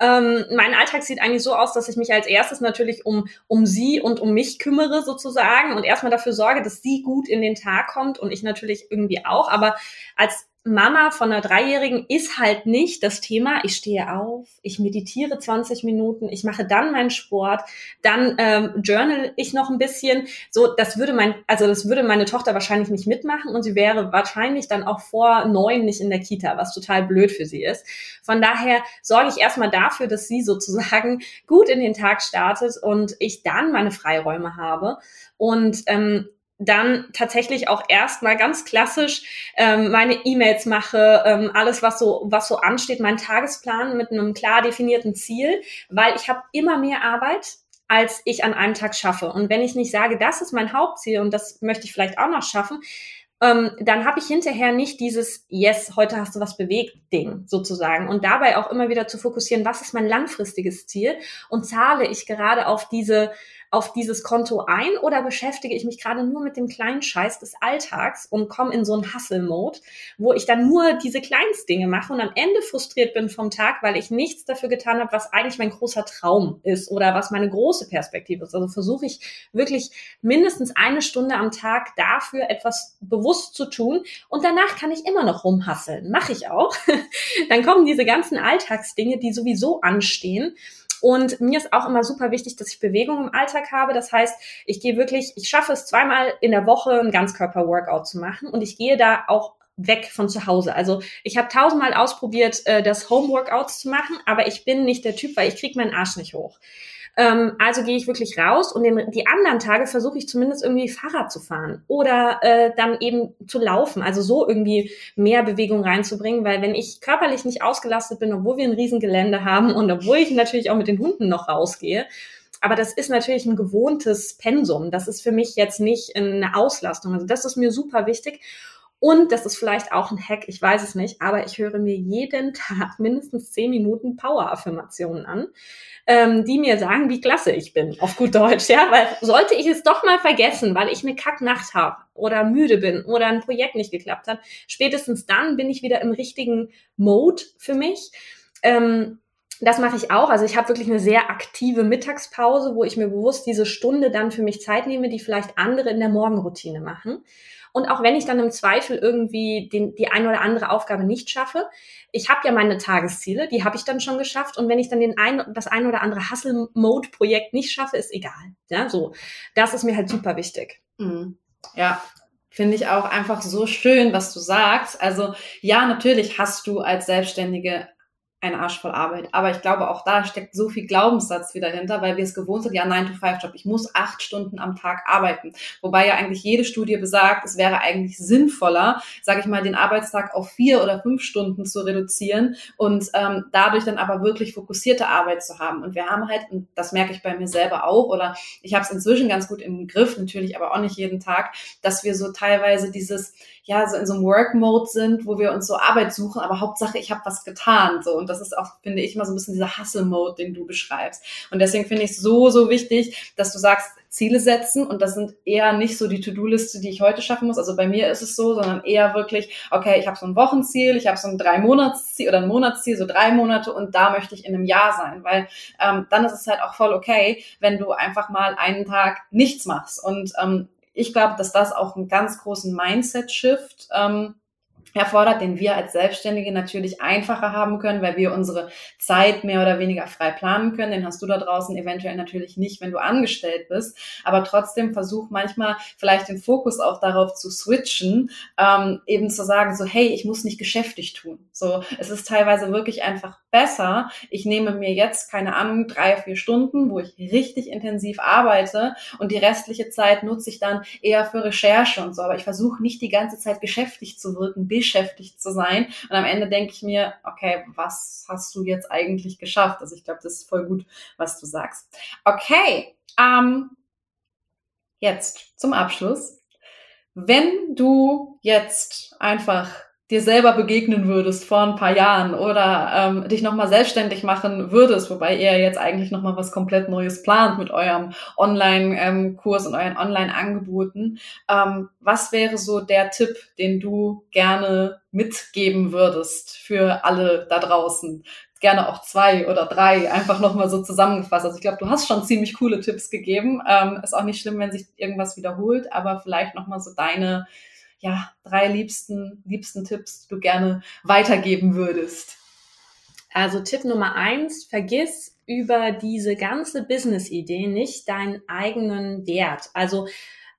Ähm, mein Alltag sieht eigentlich so aus, dass ich mich als erstes natürlich um um sie und um mich kümmere sozusagen und erstmal dafür sorge, dass sie gut in den Tag kommt und ich natürlich irgendwie auch, aber als Mama von einer Dreijährigen ist halt nicht das Thema, ich stehe auf, ich meditiere 20 Minuten, ich mache dann meinen Sport, dann ähm, journal ich noch ein bisschen. So, das würde mein, also das würde meine Tochter wahrscheinlich nicht mitmachen und sie wäre wahrscheinlich dann auch vor neun nicht in der Kita, was total blöd für sie ist. Von daher sorge ich erstmal dafür, dass sie sozusagen gut in den Tag startet und ich dann meine Freiräume habe. Und ähm, dann tatsächlich auch erstmal ganz klassisch ähm, meine E-Mails mache, ähm, alles was so was so ansteht, mein Tagesplan mit einem klar definierten Ziel, weil ich habe immer mehr Arbeit als ich an einem Tag schaffe. Und wenn ich nicht sage, das ist mein Hauptziel und das möchte ich vielleicht auch noch schaffen, ähm, dann habe ich hinterher nicht dieses Yes, heute hast du was bewegt Ding sozusagen. Und dabei auch immer wieder zu fokussieren, was ist mein langfristiges Ziel und zahle ich gerade auf diese auf dieses Konto ein oder beschäftige ich mich gerade nur mit dem kleinen Scheiß des Alltags und komme in so einen Hustle-Mode, wo ich dann nur diese Kleinstdinge mache und am Ende frustriert bin vom Tag, weil ich nichts dafür getan habe, was eigentlich mein großer Traum ist oder was meine große Perspektive ist. Also versuche ich wirklich mindestens eine Stunde am Tag dafür etwas bewusst zu tun und danach kann ich immer noch rumhasseln. Mache ich auch. dann kommen diese ganzen Alltagsdinge, die sowieso anstehen und mir ist auch immer super wichtig, dass ich Bewegung im Alltag habe. Das heißt, ich gehe wirklich, ich schaffe es zweimal in der Woche ein Ganzkörper-Workout zu machen und ich gehe da auch weg von zu Hause. Also ich habe tausendmal ausprobiert, äh, das Home-Workouts zu machen, aber ich bin nicht der Typ, weil ich kriege meinen Arsch nicht hoch. Ähm, also gehe ich wirklich raus und den, die anderen Tage versuche ich zumindest irgendwie Fahrrad zu fahren oder äh, dann eben zu laufen. Also so irgendwie mehr Bewegung reinzubringen, weil wenn ich körperlich nicht ausgelastet bin, obwohl wir ein Riesengelände haben und obwohl ich natürlich auch mit den Hunden noch rausgehe, aber das ist natürlich ein gewohntes Pensum. Das ist für mich jetzt nicht eine Auslastung. Also das ist mir super wichtig. Und das ist vielleicht auch ein Hack, ich weiß es nicht, aber ich höre mir jeden Tag mindestens zehn Minuten Power-Affirmationen an, ähm, die mir sagen, wie klasse ich bin, auf gut Deutsch, ja, weil sollte ich es doch mal vergessen, weil ich eine Kacknacht habe oder müde bin oder ein Projekt nicht geklappt hat, spätestens dann bin ich wieder im richtigen Mode für mich. Ähm, das mache ich auch. Also ich habe wirklich eine sehr aktive Mittagspause, wo ich mir bewusst diese Stunde dann für mich Zeit nehme, die vielleicht andere in der Morgenroutine machen. Und auch wenn ich dann im Zweifel irgendwie den, die eine oder andere Aufgabe nicht schaffe, ich habe ja meine Tagesziele, die habe ich dann schon geschafft. Und wenn ich dann den ein, das ein oder andere Hustle-Mode-Projekt nicht schaffe, ist egal. Ja, so. Das ist mir halt super wichtig.
Mhm. Ja, finde ich auch einfach so schön, was du sagst. Also ja, natürlich hast du als Selbstständige ein Arsch voll Arbeit. Aber ich glaube, auch da steckt so viel Glaubenssatz wieder hinter, weil wir es gewohnt sind, ja, 9-to-5-Job, ich muss acht Stunden am Tag arbeiten. Wobei ja eigentlich jede Studie besagt, es wäre eigentlich sinnvoller, sage ich mal, den Arbeitstag auf vier oder fünf Stunden zu reduzieren und ähm, dadurch dann aber wirklich fokussierte Arbeit zu haben. Und wir haben halt, und das merke ich bei mir selber auch, oder ich habe es inzwischen ganz gut im Griff, natürlich aber auch nicht jeden Tag, dass wir so teilweise dieses, ja, so in so einem Work-Mode sind, wo wir uns so Arbeit suchen, aber Hauptsache, ich habe was getan. So. Und das ist auch, finde ich, immer so ein bisschen dieser Hustle-Mode, den du beschreibst. Und deswegen finde ich es so, so wichtig, dass du sagst, Ziele setzen und das sind eher nicht so die To-Do-Liste, die ich heute schaffen muss. Also bei mir ist es so, sondern eher wirklich, okay, ich habe so ein Wochenziel, ich habe so ein drei Monatsziel oder ein Monatsziel, so drei Monate und da möchte ich in einem Jahr sein, weil ähm, dann ist es halt auch voll okay, wenn du einfach mal einen Tag nichts machst und ähm, ich glaube, dass das auch einen ganz großen Mindset-Shift ähm, erfordert, den wir als Selbstständige natürlich einfacher haben können, weil wir unsere Zeit mehr oder weniger frei planen können. Den hast du da draußen eventuell natürlich nicht, wenn du angestellt bist. Aber trotzdem versuch manchmal vielleicht den Fokus auch darauf zu switchen, ähm, eben zu sagen, so, hey, ich muss nicht geschäftig tun. So, es ist teilweise wirklich einfach besser. Ich nehme mir jetzt, keine Ahnung, drei, vier Stunden, wo ich richtig intensiv arbeite und die restliche Zeit nutze ich dann eher für Recherche und so. Aber ich versuche nicht die ganze Zeit geschäftig zu wirken, beschäftigt zu sein. Und am Ende denke ich mir, okay, was hast du jetzt eigentlich geschafft? Also ich glaube, das ist voll gut, was du sagst. Okay, ähm, jetzt zum Abschluss. Wenn du jetzt einfach dir selber begegnen würdest vor ein paar Jahren oder ähm, dich nochmal selbstständig machen würdest, wobei ihr jetzt eigentlich nochmal was komplett Neues plant mit eurem Online-Kurs und euren Online-Angeboten, ähm, was wäre so der Tipp, den du gerne mitgeben würdest für alle da draußen? Gerne auch zwei oder drei, einfach nochmal so zusammengefasst. Also ich glaube, du hast schon ziemlich coole Tipps gegeben. Ähm, ist auch nicht schlimm, wenn sich irgendwas wiederholt, aber vielleicht nochmal so deine ja, drei liebsten, liebsten Tipps, du gerne weitergeben würdest?
Also Tipp Nummer eins, vergiss über diese ganze Business-Idee nicht deinen eigenen Wert. Also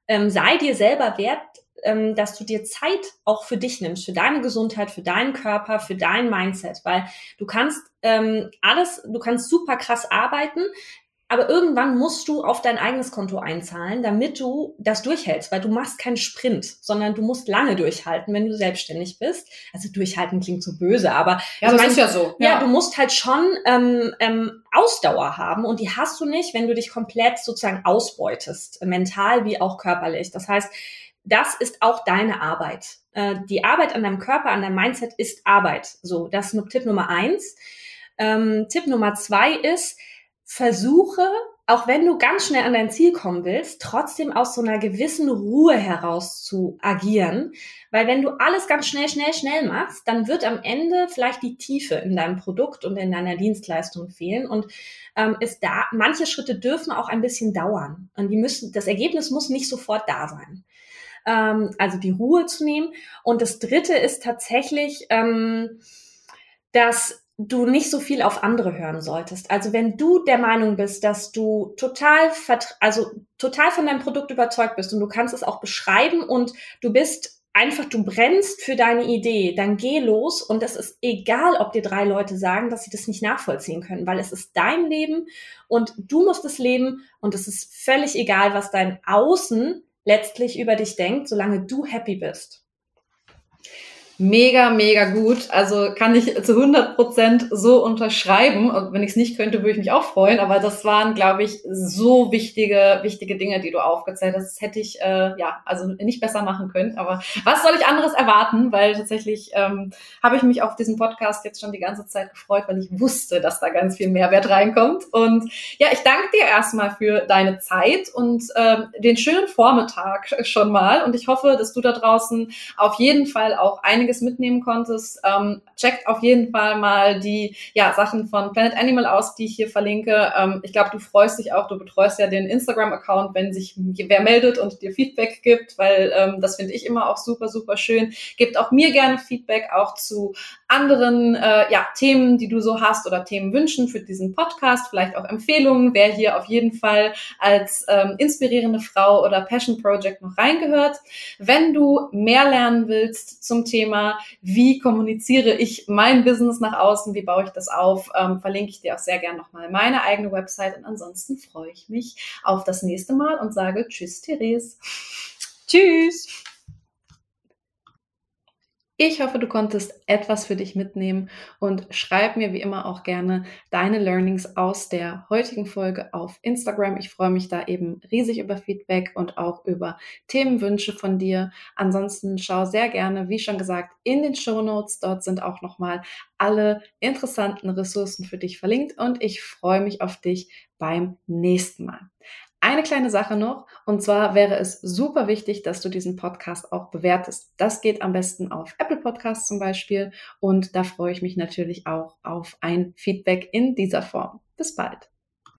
ähm, sei dir selber wert, ähm, dass du dir Zeit auch für dich nimmst, für deine Gesundheit, für deinen Körper, für dein Mindset, weil du kannst ähm, alles, du kannst super krass arbeiten, aber irgendwann musst du auf dein eigenes Konto einzahlen, damit du das durchhältst, weil du machst keinen Sprint, sondern du musst lange durchhalten, wenn du selbstständig bist. Also durchhalten klingt so böse, aber
ja, das mein, ist ja so.
Ja. ja, du musst halt schon ähm, ähm, Ausdauer haben und die hast du nicht, wenn du dich komplett sozusagen ausbeutest, mental wie auch körperlich. Das heißt, das ist auch deine Arbeit. Äh, die Arbeit an deinem Körper, an deinem Mindset ist Arbeit. So, das ist Tipp Nummer eins. Ähm, Tipp Nummer zwei ist, versuche, auch wenn du ganz schnell an dein Ziel kommen willst, trotzdem aus so einer gewissen Ruhe heraus zu agieren. Weil wenn du alles ganz schnell, schnell, schnell machst, dann wird am Ende vielleicht die Tiefe in deinem Produkt und in deiner Dienstleistung fehlen. Und ähm, ist da, manche Schritte dürfen auch ein bisschen dauern. Und die müssen, das Ergebnis muss nicht sofort da sein. Ähm, also die Ruhe zu nehmen. Und das dritte ist tatsächlich, ähm, dass du nicht so viel auf andere hören solltest. Also wenn du der Meinung bist, dass du total, also total von deinem Produkt überzeugt bist und du kannst es auch beschreiben und du bist einfach du brennst für deine Idee, dann geh los und es ist egal, ob dir drei Leute sagen, dass sie das nicht nachvollziehen können, weil es ist dein Leben und du musst es leben und es ist völlig egal, was dein Außen letztlich über dich denkt, solange du happy bist.
Mega, mega gut. Also kann ich zu 100 Prozent so unterschreiben. Und wenn ich es nicht könnte, würde ich mich auch freuen. Aber das waren, glaube ich, so wichtige, wichtige Dinge, die du aufgezählt hast. Das hätte ich, äh, ja, also nicht besser machen können. Aber was soll ich anderes erwarten? Weil tatsächlich ähm, habe ich mich auf diesen Podcast jetzt schon die ganze Zeit gefreut, weil ich wusste, dass da ganz viel Mehrwert reinkommt. Und ja, ich danke dir erstmal für deine Zeit und ähm, den schönen Vormittag schon mal. Und ich hoffe, dass du da draußen auf jeden Fall auch ein einiges mitnehmen konntest. Ähm, checkt auf jeden Fall mal die ja, Sachen von Planet Animal aus, die ich hier verlinke. Ähm, ich glaube, du freust dich auch, du betreust ja den Instagram-Account, wenn sich wer meldet und dir Feedback gibt, weil ähm, das finde ich immer auch super, super schön. Gebt auch mir gerne Feedback auch zu anderen äh, ja, Themen, die du so hast oder Themenwünschen für diesen Podcast, vielleicht auch Empfehlungen, wer hier auf jeden Fall als ähm, inspirierende Frau oder Passion Project noch reingehört. Wenn du mehr lernen willst zum Thema, wie kommuniziere ich mein Business nach außen, wie baue ich das auf, ähm, verlinke ich dir auch sehr gern nochmal meine eigene Website und ansonsten freue ich mich auf das nächste Mal und sage Tschüss, Therese.
Tschüss.
Ich hoffe, du konntest etwas für dich mitnehmen und schreib mir wie immer auch gerne deine Learnings aus der heutigen Folge auf Instagram. Ich freue mich da eben riesig über Feedback und auch über Themenwünsche von dir. Ansonsten schau sehr gerne, wie schon gesagt, in den Show Notes. Dort sind auch nochmal alle interessanten Ressourcen für dich verlinkt und ich freue mich auf dich beim nächsten Mal. Eine kleine Sache noch, und zwar wäre es super wichtig, dass du diesen Podcast auch bewertest. Das geht am besten auf Apple Podcasts zum Beispiel und da freue ich mich natürlich auch auf ein Feedback in dieser Form. Bis bald.